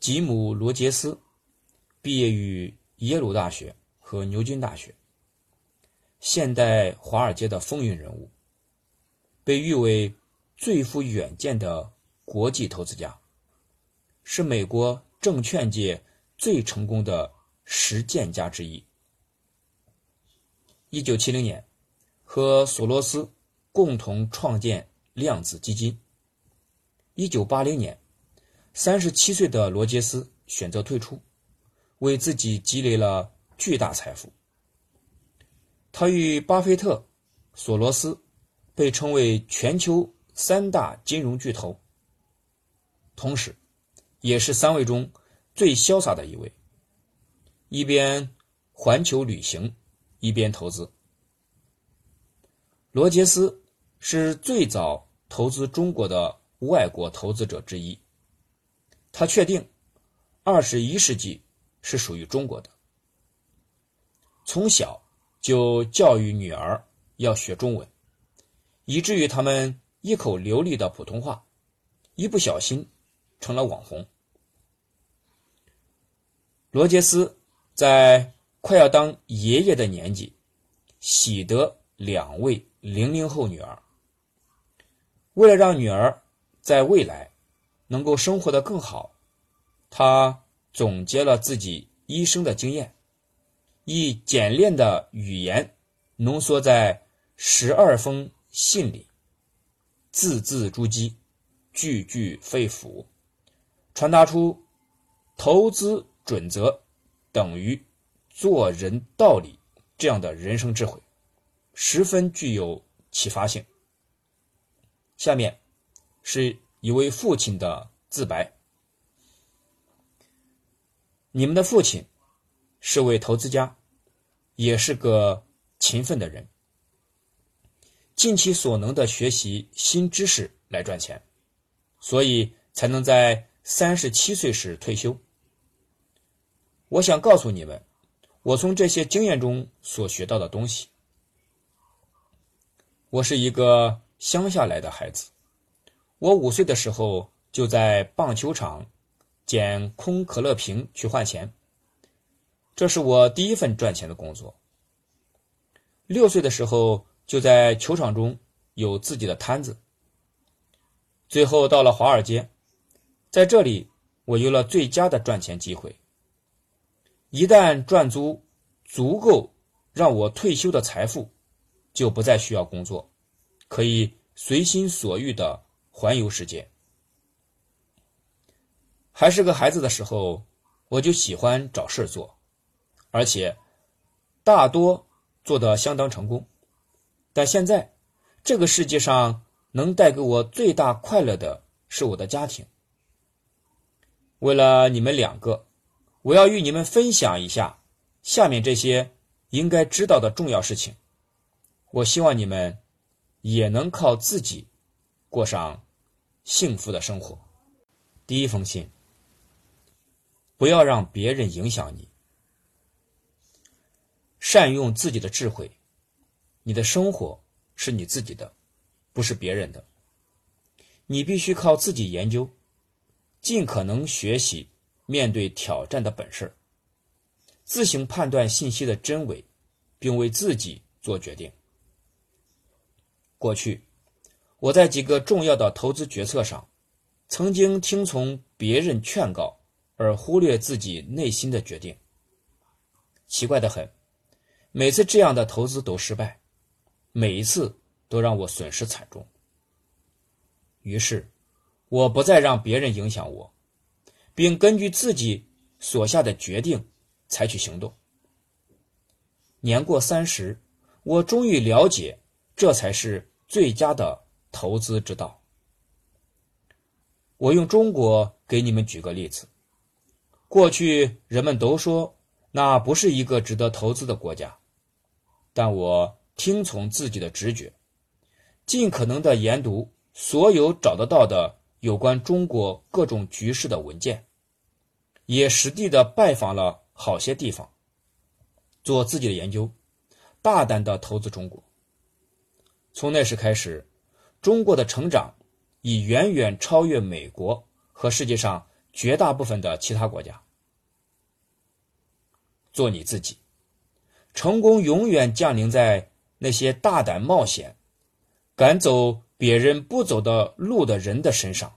吉姆·罗杰斯毕业于耶鲁大学和牛津大学，现代华尔街的风云人物，被誉为最富远见的国际投资家，是美国证券界最成功的实践家之一。一九七零年，和索罗斯共同创建量子基金。一九八零年。三十七岁的罗杰斯选择退出，为自己积累了巨大财富。他与巴菲特、索罗斯被称为全球三大金融巨头，同时，也是三位中最潇洒的一位。一边环球旅行，一边投资。罗杰斯是最早投资中国的外国投资者之一。他确定，二十一世纪是属于中国的。从小就教育女儿要学中文，以至于他们一口流利的普通话，一不小心成了网红。罗杰斯在快要当爷爷的年纪，喜得两位零零后女儿。为了让女儿在未来，能够生活的更好，他总结了自己一生的经验，以简练的语言浓缩在十二封信里，字字珠玑，句句肺腑，传达出投资准则等于做人道理这样的人生智慧，十分具有启发性。下面是。一位父亲的自白：你们的父亲是位投资家，也是个勤奋的人，尽其所能的学习新知识来赚钱，所以才能在三十七岁时退休。我想告诉你们，我从这些经验中所学到的东西。我是一个乡下来的孩子。我五岁的时候就在棒球场捡空可乐瓶去换钱，这是我第一份赚钱的工作。六岁的时候就在球场中有自己的摊子，最后到了华尔街，在这里我有了最佳的赚钱机会。一旦赚足足够让我退休的财富，就不再需要工作，可以随心所欲的。环游世界。还是个孩子的时候，我就喜欢找事做，而且大多做得相当成功。但现在，这个世界上能带给我最大快乐的是我的家庭。为了你们两个，我要与你们分享一下下面这些应该知道的重要事情。我希望你们也能靠自己过上。幸福的生活。第一封信，不要让别人影响你，善用自己的智慧。你的生活是你自己的，不是别人的。你必须靠自己研究，尽可能学习面对挑战的本事，自行判断信息的真伪，并为自己做决定。过去。我在几个重要的投资决策上，曾经听从别人劝告而忽略自己内心的决定。奇怪的很，每次这样的投资都失败，每一次都让我损失惨重。于是，我不再让别人影响我，并根据自己所下的决定采取行动。年过三十，我终于了解，这才是最佳的。投资之道。我用中国给你们举个例子。过去人们都说那不是一个值得投资的国家，但我听从自己的直觉，尽可能的研读所有找得到的有关中国各种局势的文件，也实地的拜访了好些地方，做自己的研究，大胆的投资中国。从那时开始。中国的成长已远远超越美国和世界上绝大部分的其他国家。做你自己，成功永远降临在那些大胆冒险、敢走别人不走的路的人的身上。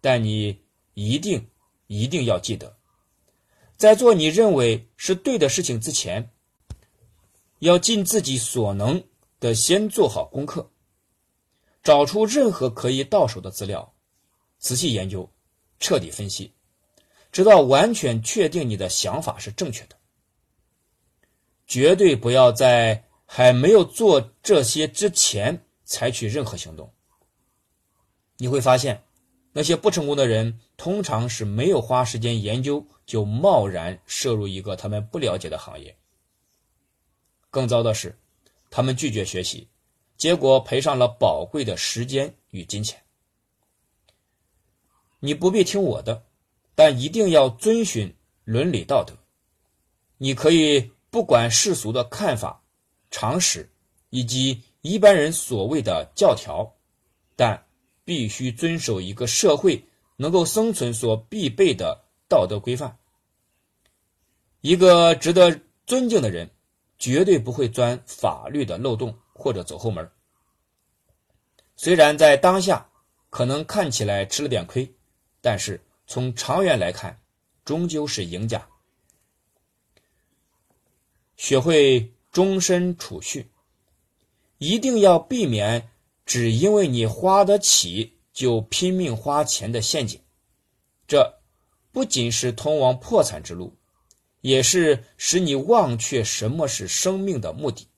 但你一定一定要记得，在做你认为是对的事情之前，要尽自己所能的先做好功课，找出任何可以到手的资料，仔细研究，彻底分析。直到完全确定你的想法是正确的，绝对不要在还没有做这些之前采取任何行动。你会发现，那些不成功的人通常是没有花时间研究就贸然涉入一个他们不了解的行业。更糟的是，他们拒绝学习，结果赔上了宝贵的时间与金钱。你不必听我的。但一定要遵循伦理道德。你可以不管世俗的看法、常识以及一般人所谓的教条，但必须遵守一个社会能够生存所必备的道德规范。一个值得尊敬的人，绝对不会钻法律的漏洞或者走后门。虽然在当下可能看起来吃了点亏，但是。从长远来看，终究是赢家。学会终身储蓄，一定要避免只因为你花得起就拼命花钱的陷阱。这不仅是通往破产之路，也是使你忘却什么是生命的目的。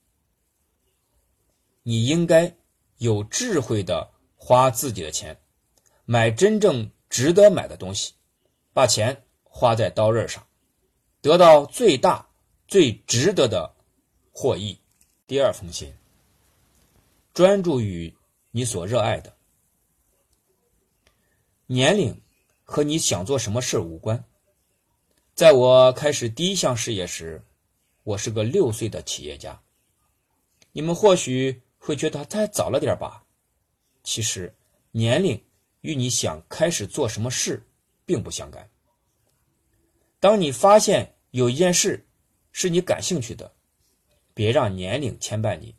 你应该有智慧的花自己的钱，买真正。值得买的东西，把钱花在刀刃上，得到最大、最值得的获益。第二封信，专注于你所热爱的。年龄和你想做什么事无关。在我开始第一项事业时，我是个六岁的企业家。你们或许会觉得太早了点吧？其实，年龄。与你想开始做什么事并不相干。当你发现有一件事是你感兴趣的，别让年龄牵绊你，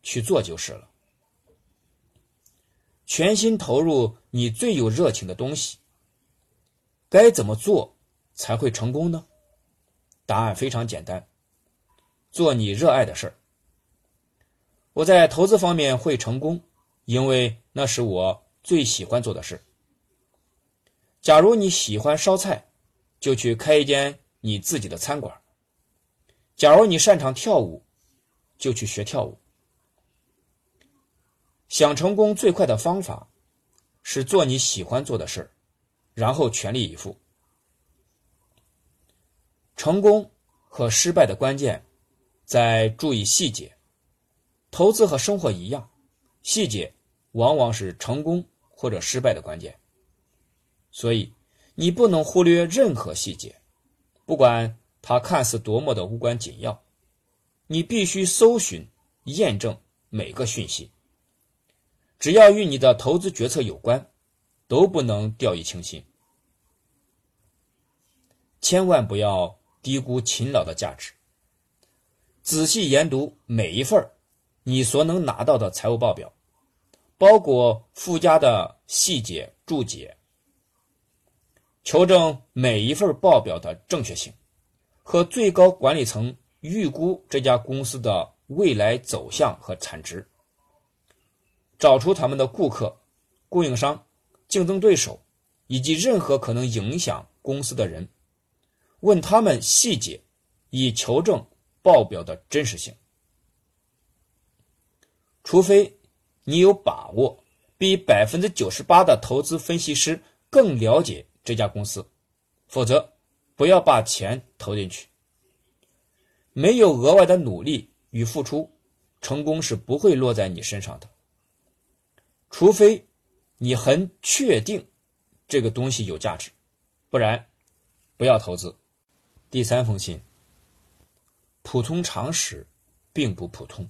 去做就是了。全心投入你最有热情的东西。该怎么做才会成功呢？答案非常简单：做你热爱的事儿。我在投资方面会成功，因为那是我。最喜欢做的事。假如你喜欢烧菜，就去开一间你自己的餐馆。假如你擅长跳舞，就去学跳舞。想成功最快的方法是做你喜欢做的事然后全力以赴。成功和失败的关键在注意细节。投资和生活一样，细节往往是成功。或者失败的关键，所以你不能忽略任何细节，不管它看似多么的无关紧要，你必须搜寻、验证每个讯息。只要与你的投资决策有关，都不能掉以轻心。千万不要低估勤劳的价值。仔细研读每一份你所能拿到的财务报表。包括附加的细节注解，求证每一份报表的正确性，和最高管理层预估这家公司的未来走向和产值，找出他们的顾客、供应商、竞争对手以及任何可能影响公司的人，问他们细节，以求证报表的真实性，除非。你有把握比百分之九十八的投资分析师更了解这家公司，否则不要把钱投进去。没有额外的努力与付出，成功是不会落在你身上的。除非你很确定这个东西有价值，不然不要投资。第三封信，普通常识并不普通。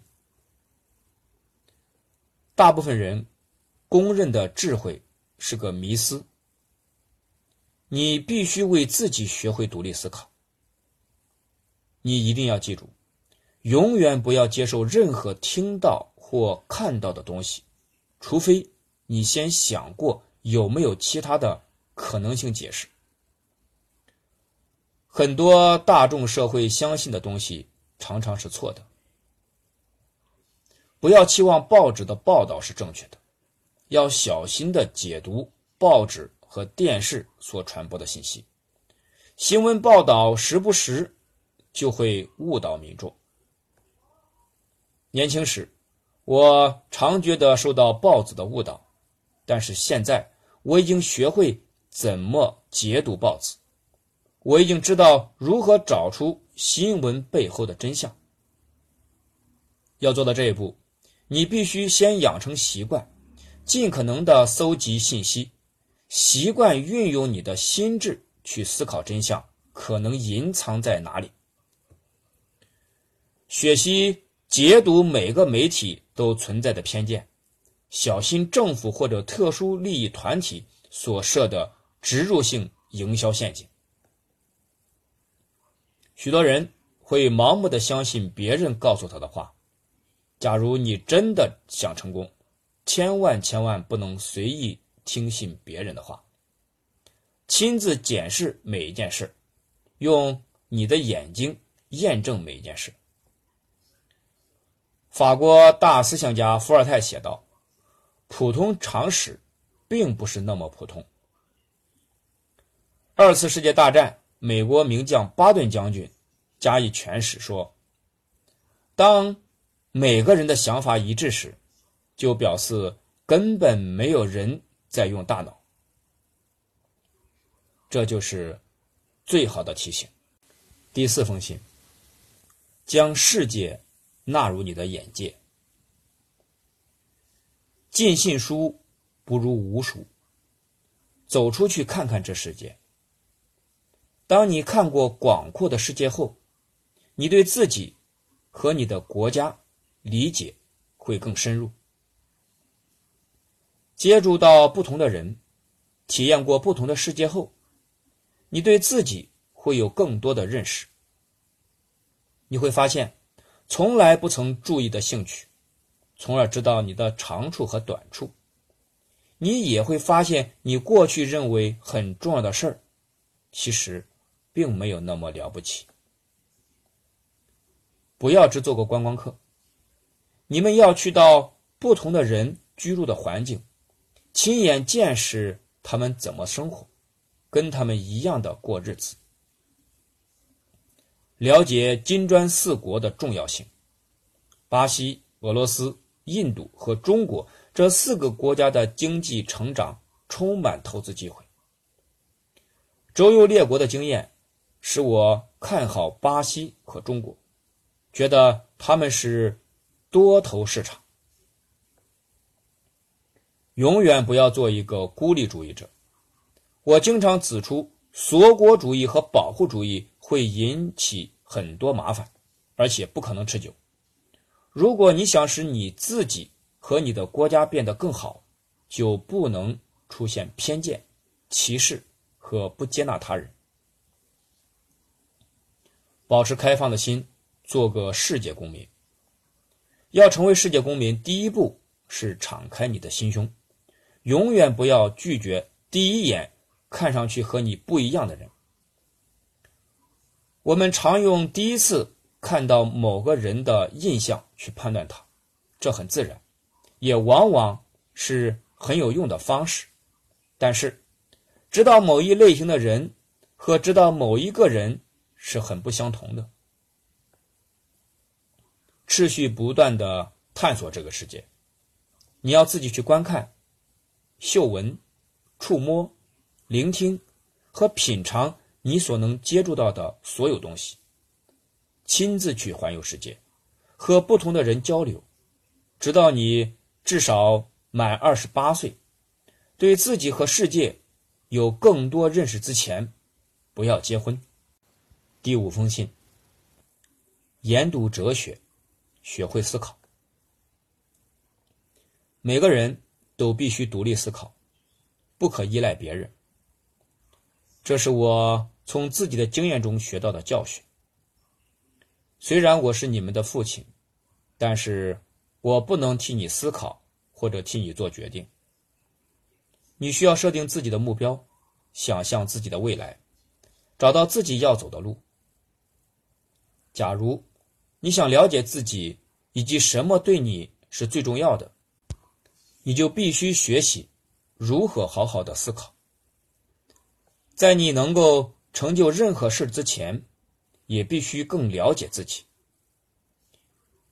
大部分人公认的智慧是个迷思，你必须为自己学会独立思考。你一定要记住，永远不要接受任何听到或看到的东西，除非你先想过有没有其他的可能性解释。很多大众社会相信的东西常常是错的。不要期望报纸的报道是正确的，要小心的解读报纸和电视所传播的信息。新闻报道时不时就会误导民众。年轻时，我常觉得受到报纸的误导，但是现在我已经学会怎么解读报纸。我已经知道如何找出新闻背后的真相。要做到这一步，你必须先养成习惯，尽可能的搜集信息，习惯运用你的心智去思考真相可能隐藏在哪里。学习解读每个媒体都存在的偏见，小心政府或者特殊利益团体所设的植入性营销陷阱。许多人会盲目的相信别人告诉他的话。假如你真的想成功，千万千万不能随意听信别人的话。亲自检视每一件事，用你的眼睛验证每一件事。法国大思想家伏尔泰写道：“普通常识并不是那么普通。”二次世界大战。美国名将巴顿将军加以诠释说：“当每个人的想法一致时，就表示根本没有人在用大脑。”这就是最好的提醒。第四封信：将世界纳入你的眼界。尽信书不如无书。走出去看看这世界。当你看过广阔的世界后，你对自己和你的国家理解会更深入。接触到不同的人，体验过不同的世界后，你对自己会有更多的认识。你会发现，从来不曾注意的兴趣，从而知道你的长处和短处。你也会发现，你过去认为很重要的事儿，其实。并没有那么了不起。不要只做个观光客，你们要去到不同的人居住的环境，亲眼见识他们怎么生活，跟他们一样的过日子，了解金砖四国的重要性。巴西、俄罗斯、印度和中国这四个国家的经济成长充满投资机会。周游列国的经验。使我看好巴西和中国，觉得他们是多头市场。永远不要做一个孤立主义者。我经常指出，锁国主义和保护主义会引起很多麻烦，而且不可能持久。如果你想使你自己和你的国家变得更好，就不能出现偏见、歧视和不接纳他人。保持开放的心，做个世界公民。要成为世界公民，第一步是敞开你的心胸，永远不要拒绝第一眼看上去和你不一样的人。我们常用第一次看到某个人的印象去判断他，这很自然，也往往是很有用的方式。但是，知道某一类型的人和知道某一个人。是很不相同的。持续不断的探索这个世界，你要自己去观看、嗅闻、触摸、聆听和品尝你所能接触到的所有东西，亲自去环游世界，和不同的人交流，直到你至少满二十八岁，对自己和世界有更多认识之前，不要结婚。第五封信：研读哲学，学会思考。每个人都必须独立思考，不可依赖别人。这是我从自己的经验中学到的教训。虽然我是你们的父亲，但是我不能替你思考或者替你做决定。你需要设定自己的目标，想象自己的未来，找到自己要走的路。假如你想了解自己以及什么对你是最重要的，你就必须学习如何好好的思考。在你能够成就任何事之前，也必须更了解自己。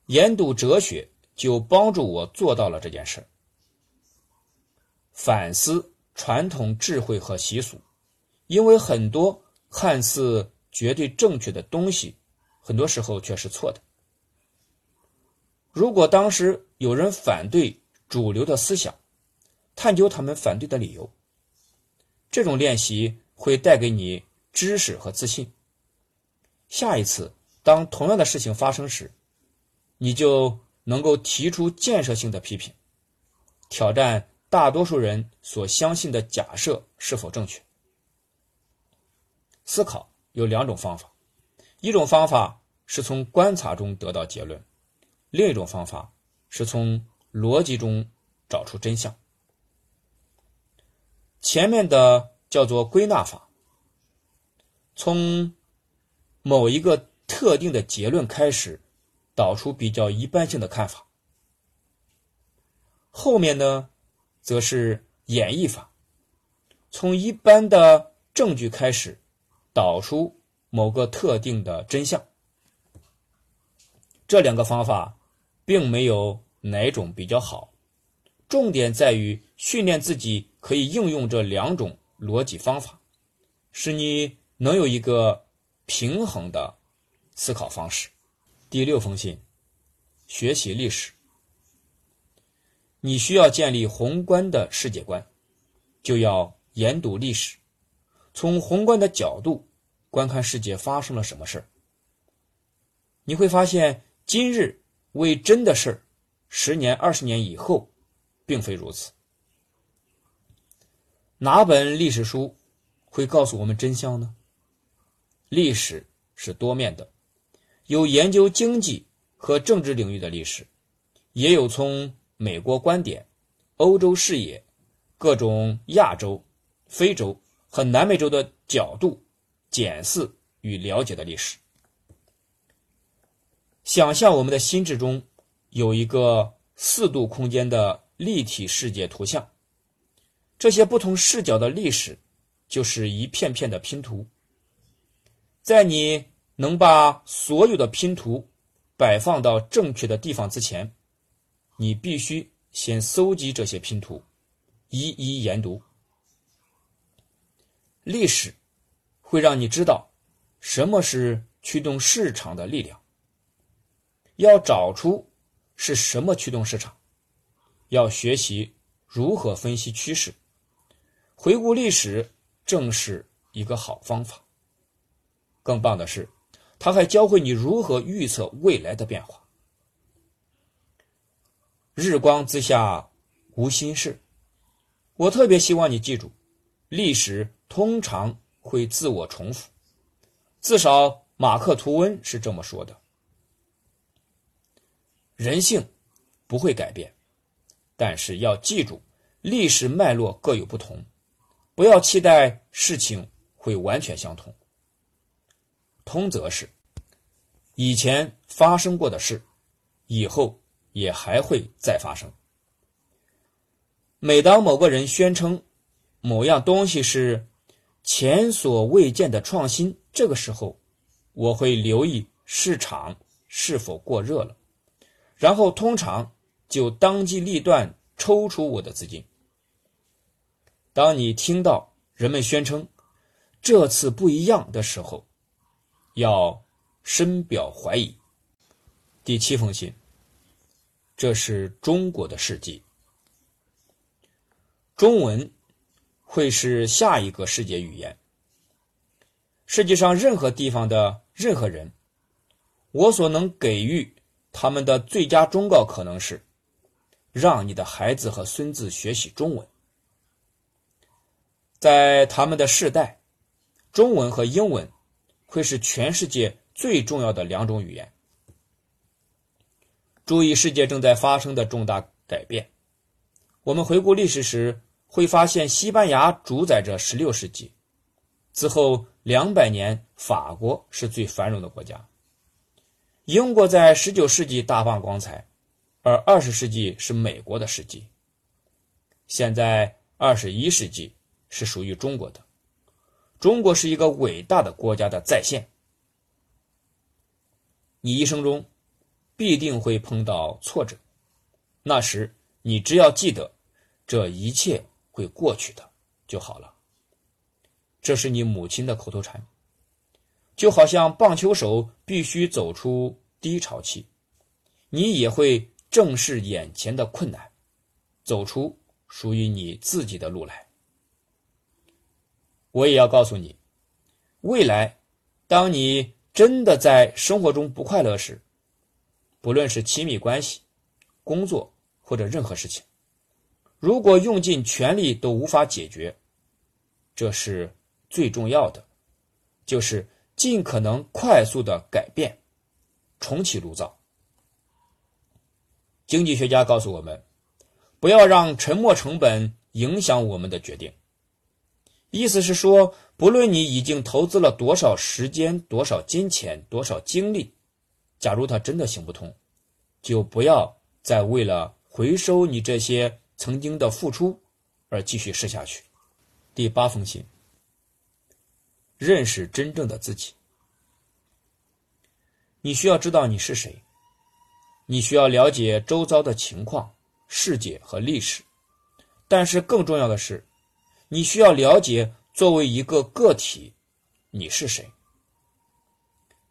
研读哲学就帮助我做到了这件事。反思传统智慧和习俗，因为很多看似绝对正确的东西，很多时候却是错的。如果当时有人反对主流的思想，探究他们反对的理由，这种练习。会带给你知识和自信。下一次当同样的事情发生时，你就能够提出建设性的批评，挑战大多数人所相信的假设是否正确。思考有两种方法，一种方法是从观察中得到结论，另一种方法是从逻辑中找出真相。前面的。叫做归纳法，从某一个特定的结论开始，导出比较一般性的看法。后面呢，则是演绎法，从一般的证据开始，导出某个特定的真相。这两个方法并没有哪种比较好，重点在于训练自己可以应用这两种。逻辑方法，使你能有一个平衡的思考方式。第六封信，学习历史。你需要建立宏观的世界观，就要研读历史，从宏观的角度观看世界发生了什么事。你会发现，今日为真的事，十年、二十年以后，并非如此。哪本历史书会告诉我们真相呢？历史是多面的，有研究经济和政治领域的历史，也有从美国观点、欧洲视野、各种亚洲、非洲和南美洲的角度检视与了解的历史。想象我们的心智中有一个四度空间的立体世界图像。这些不同视角的历史，就是一片片的拼图。在你能把所有的拼图摆放到正确的地方之前，你必须先搜集这些拼图，一一研读。历史会让你知道什么是驱动市场的力量。要找出是什么驱动市场，要学习如何分析趋势。回顾历史正是一个好方法。更棒的是，它还教会你如何预测未来的变化。日光之下无新事。我特别希望你记住，历史通常会自我重复，至少马克吐温是这么说的。人性不会改变，但是要记住，历史脉络各有不同。不要期待事情会完全相同。通则是，以前发生过的事，以后也还会再发生。每当某个人宣称某样东西是前所未见的创新，这个时候，我会留意市场是否过热了，然后通常就当机立断抽出我的资金。当你听到人们宣称这次不一样的时候，要深表怀疑。第七封信，这是中国的世纪，中文会是下一个世界语言。世界上任何地方的任何人，我所能给予他们的最佳忠告可能是：让你的孩子和孙子学习中文。在他们的世代，中文和英文会是全世界最重要的两种语言。注意世界正在发生的重大改变。我们回顾历史时，会发现西班牙主宰着16世纪，之后两百年，法国是最繁荣的国家。英国在19世纪大放光彩，而20世纪是美国的世纪。现在21世纪是属于中国的，中国是一个伟大的国家的再现。你一生中。必定会碰到挫折，那时你只要记得，这一切会过去的就好了。这是你母亲的口头禅，就好像棒球手必须走出低潮期，你也会正视眼前的困难，走出属于你自己的路来。我也要告诉你，未来，当你真的在生活中不快乐时，不论是亲密关系、工作或者任何事情，如果用尽全力都无法解决，这是最重要的，就是尽可能快速的改变，重启炉灶。经济学家告诉我们，不要让沉没成本影响我们的决定。意思是说，不论你已经投资了多少时间、多少金钱、多少精力。假如它真的行不通，就不要再为了回收你这些曾经的付出而继续试下去。第八封信，认识真正的自己。你需要知道你是谁，你需要了解周遭的情况、世界和历史，但是更重要的是，你需要了解作为一个个体，你是谁。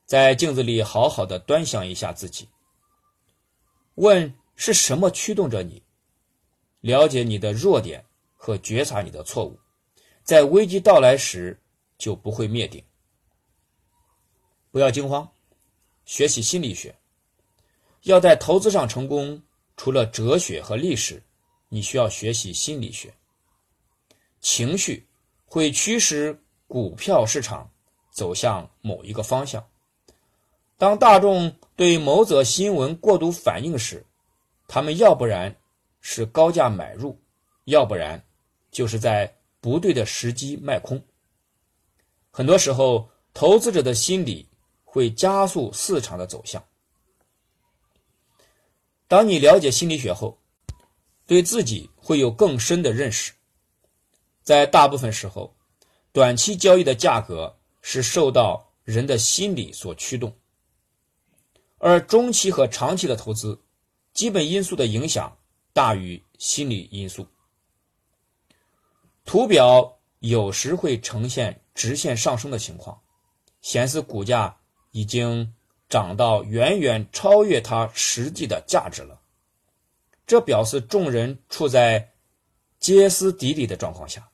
在镜子里好好的端详一下自己，问是什么驱动着你，了解你的弱点和觉察你的错误，在危机到来时就不会灭顶。不要惊慌，学习心理学。要在投资上成功，除了哲学和历史，你需要学习心理学。情绪会驱使股票市场走向某一个方向。当大众对某则新闻过度反应时，他们要不然是高价买入，要不然就是在不对的时机卖空。很多时候，投资者的心理会加速市场的走向。当你了解心理学后，对自己会有更深的认识。在大部分时候，短期交易的价格是受到人的心理所驱动。而中期和长期的投资，基本因素的影响大于心理因素。图表有时会呈现直线上升的情况，显示股价已经涨到远远超越它实际的价值了。这表示众人处在歇斯底里的状况下。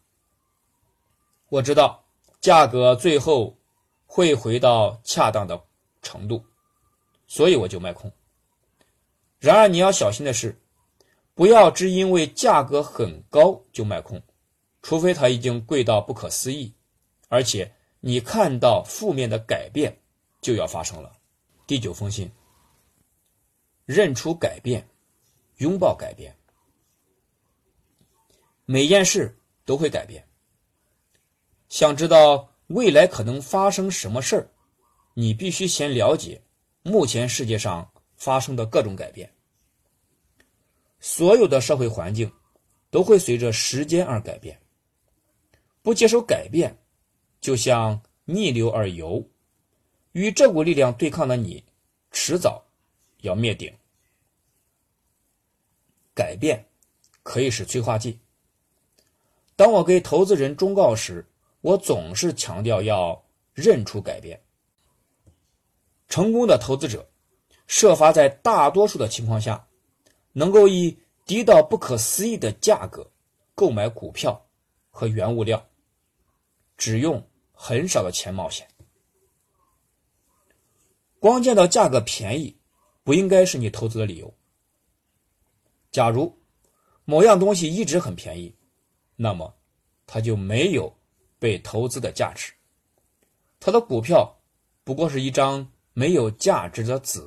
我知道价格最后会回到恰当的程度。所以我就卖空。然而你要小心的是，不要只因为价格很高就卖空，除非它已经贵到不可思议，而且你看到负面的改变就要发生了。第九封信，认出改变，拥抱改变。每件事都会改变。想知道未来可能发生什么事儿，你必须先了解。目前世界上发生的各种改变，所有的社会环境都会随着时间而改变。不接受改变，就像逆流而游，与这股力量对抗的你，迟早要灭顶。改变可以是催化剂。当我给投资人忠告时，我总是强调要认出改变。成功的投资者设法在大多数的情况下，能够以低到不可思议的价格购买股票和原物料，只用很少的钱冒险。光见到价格便宜，不应该是你投资的理由。假如某样东西一直很便宜，那么它就没有被投资的价值。它的股票不过是一张没有价值的纸。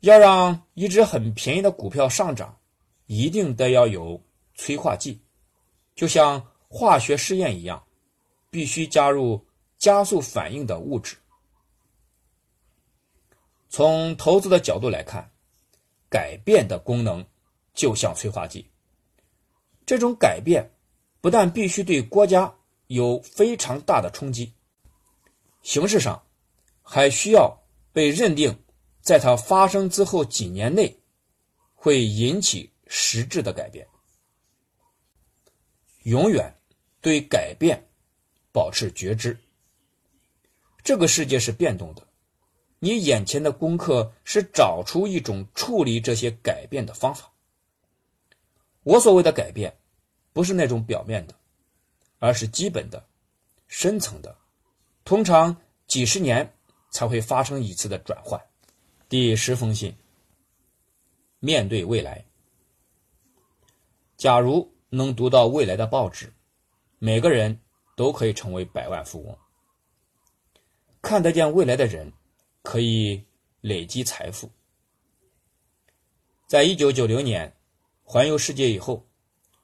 要让一只很便宜的股票上涨，一定得要有催化剂，就像化学试验一样，必须加入加速反应的物质。从投资的角度来看，改变的功能就像催化剂。这种改变不但必须对国家有非常大的冲击，形式上还需要被认定，在它发生之后几年内会引起实质的改变。永远对改变保持觉知。这个世界是变动的。你眼前的功课是找出一种处理这些改变的方法。我所谓的改变，不是那种表面的，而是基本的、深层的，通常几十年才会发生一次的转换。第十封信：面对未来。假如能读到未来的报纸，每个人都可以成为百万富翁。看得见未来的人。可以累积财富。在一九九零年环游世界以后，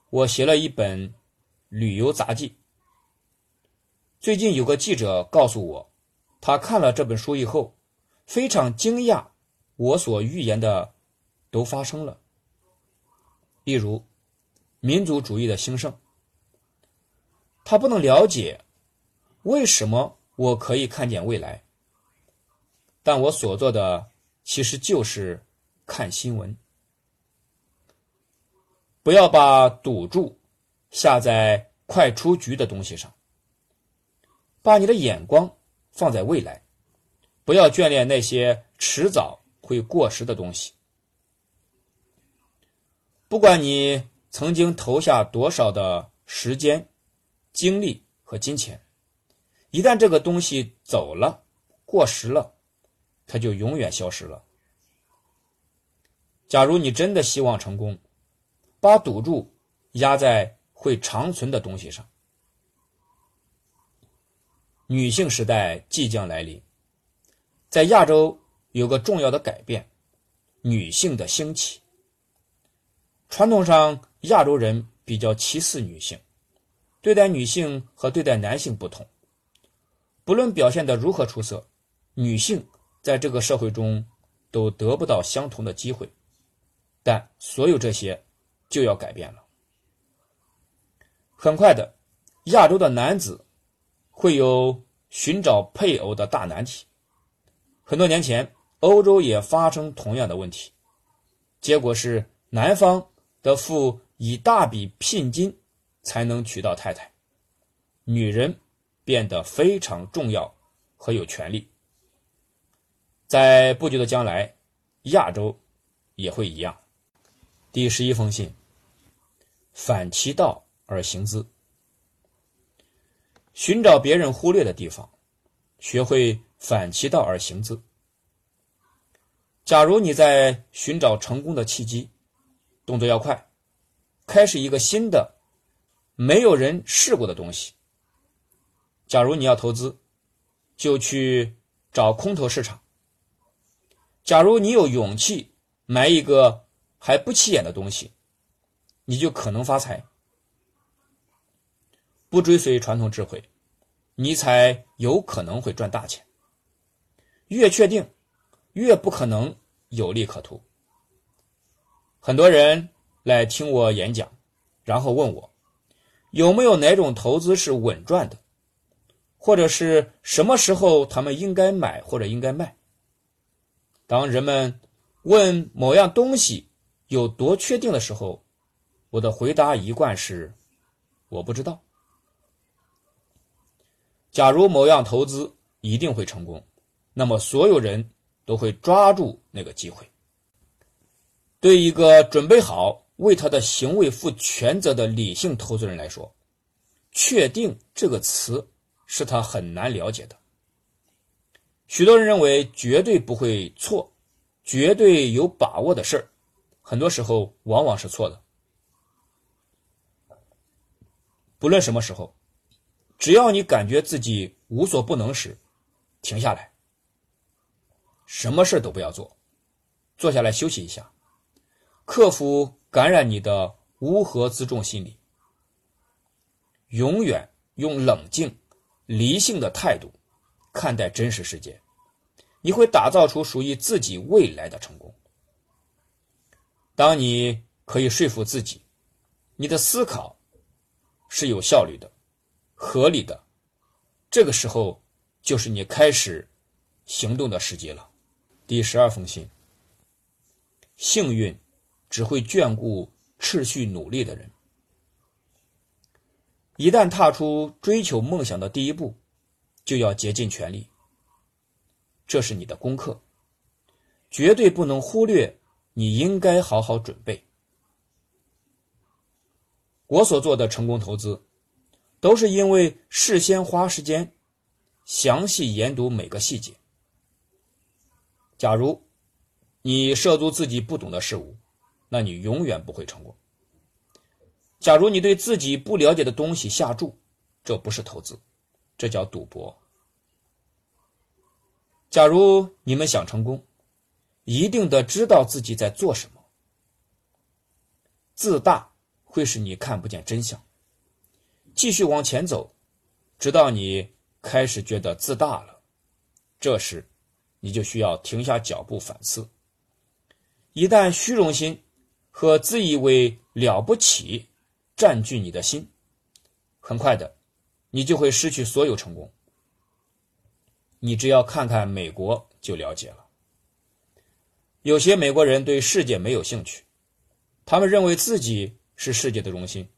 我写了一本旅游杂记。最近有个记者告诉我，他看了这本书以后，非常惊讶，我所预言的都发生了。例如，民族主义的兴盛，他不能了解为什么我可以看见未来。但我所做的其实就是看新闻。不要把赌注下在快出局的东西上，把你的眼光放在未来，不要眷恋那些迟早会过时的东西。不管你曾经投下多少的时间、精力和金钱，一旦这个东西走了、过时了。它就永远消失了。假如你真的希望成功，把赌注压在会长存的东西上。女性时代即将来临，在亚洲有个重要的改变：女性的兴起。传统上，亚洲人比较歧视女性，对待女性和对待男性不同。不论表现的如何出色，女性。在这个社会中，都得不到相同的机会，但所有这些就要改变了。很快的，亚洲的男子会有寻找配偶的大难题。很多年前，欧洲也发生同样的问题，结果是男方得付一大笔聘金才能娶到太太，女人变得非常重要和有权利。在不久的将来，亚洲也会一样。第十一封信：反其道而行之，寻找别人忽略的地方，学会反其道而行之。假如你在寻找成功的契机，动作要快，开始一个新的、没有人试过的东西。假如你要投资，就去找空头市场。假如你有勇气买一个还不起眼的东西，你就可能发财。不追随传统智慧，你才有可能会赚大钱。越确定，越不可能有利可图。很多人来听我演讲，然后问我有没有哪种投资是稳赚的，或者是什么时候他们应该买或者应该卖。当人们问某样东西有多确定的时候，我的回答一贯是我不知道。假如某样投资一定会成功，那么所有人都会抓住那个机会。对一个准备好为他的行为负全责的理性投资人来说，“确定”这个词是他很难了解的。许多人认为绝对不会错，绝对有把握的事儿，很多时候往往是错的。不论什么时候，只要你感觉自己无所不能时，停下来，什么事都不要做，坐下来休息一下，克服感染你的乌合自重心理，永远用冷静、理性的态度看待真实世界，你会打造出属于自己未来的成功。当你可以说服自己，你的思考是有效率的、合理的，这个时候就是你开始行动的时机了。第十二封信：幸运只会眷顾持续努力的人。一旦踏出追求梦想的第一步，就要竭尽全力。这是你的功课，绝对不能忽略。你应该好好准备。我所做的成功投资，都是因为事先花时间详细研读每个细节。假如你涉足自己不懂的事物，那你永远不会成功。假如你对自己不了解的东西下注，这不是投资，这叫赌博。假如你们想成功，一定得知道自己在做什么。自大会使你看不见真相，继续往前走，直到你开始觉得自大了，这时你就需要停下脚步反思。一旦虚荣心和自以为了不起占据你的心，很快的，你就会失去所有成功。你只要看看美国就了解了。有些美国人对世界没有兴趣，他们认为自己是世界的中心。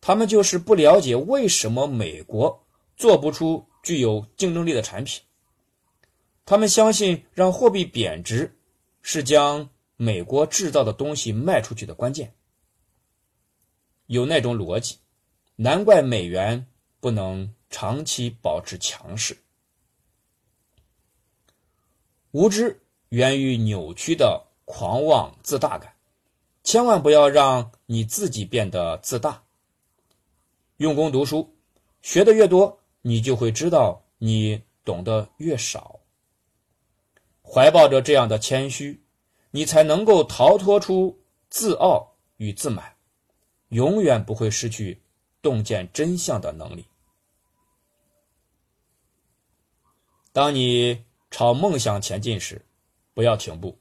他们就是不了解为什么美国做不出具有竞争力的产品。他们相信让货币贬值是将美国制造的东西卖出去的关键。有那种逻辑，难怪美元不能长期保持强势。无知。源于扭曲的狂妄自大感，千万不要让你自己变得自大。用功读书，学的越多，你就会知道你懂得越少。怀抱着这样的谦虚，你才能够逃脱出自傲与自满，永远不会失去洞见真相的能力。当你朝梦想前进时，不要停步，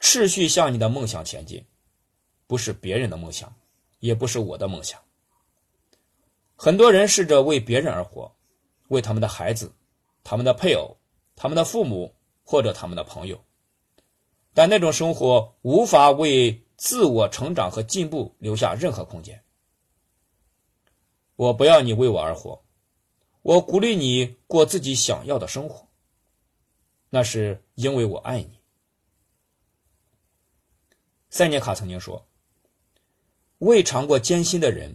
持续向你的梦想前进，不是别人的梦想，也不是我的梦想。很多人试着为别人而活，为他们的孩子、他们的配偶、他们的父母或者他们的朋友，但那种生活无法为自我成长和进步留下任何空间。我不要你为我而活，我鼓励你过自己想要的生活。那是因为我爱你。塞涅卡曾经说：“未尝过艰辛的人，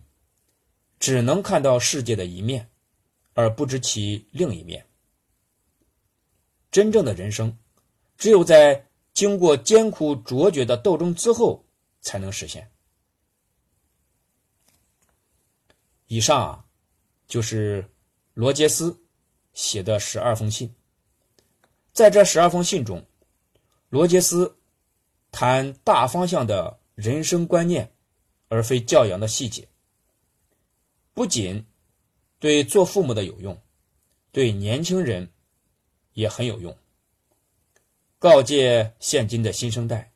只能看到世界的一面，而不知其另一面。真正的人生，只有在经过艰苦卓绝的斗争之后，才能实现。”以上啊，就是罗杰斯写的十二封信。在这十二封信中，罗杰斯谈大方向的人生观念，而非教养的细节。不仅对做父母的有用，对年轻人也很有用。告诫现今的新生代，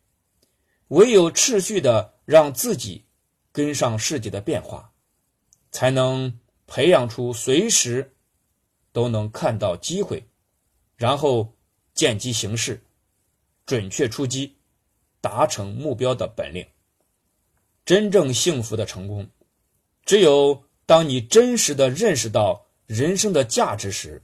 唯有持续的让自己跟上世界的变化，才能培养出随时都能看到机会，然后。见机行事，准确出击，达成目标的本领。真正幸福的成功，只有当你真实的认识到人生的价值时，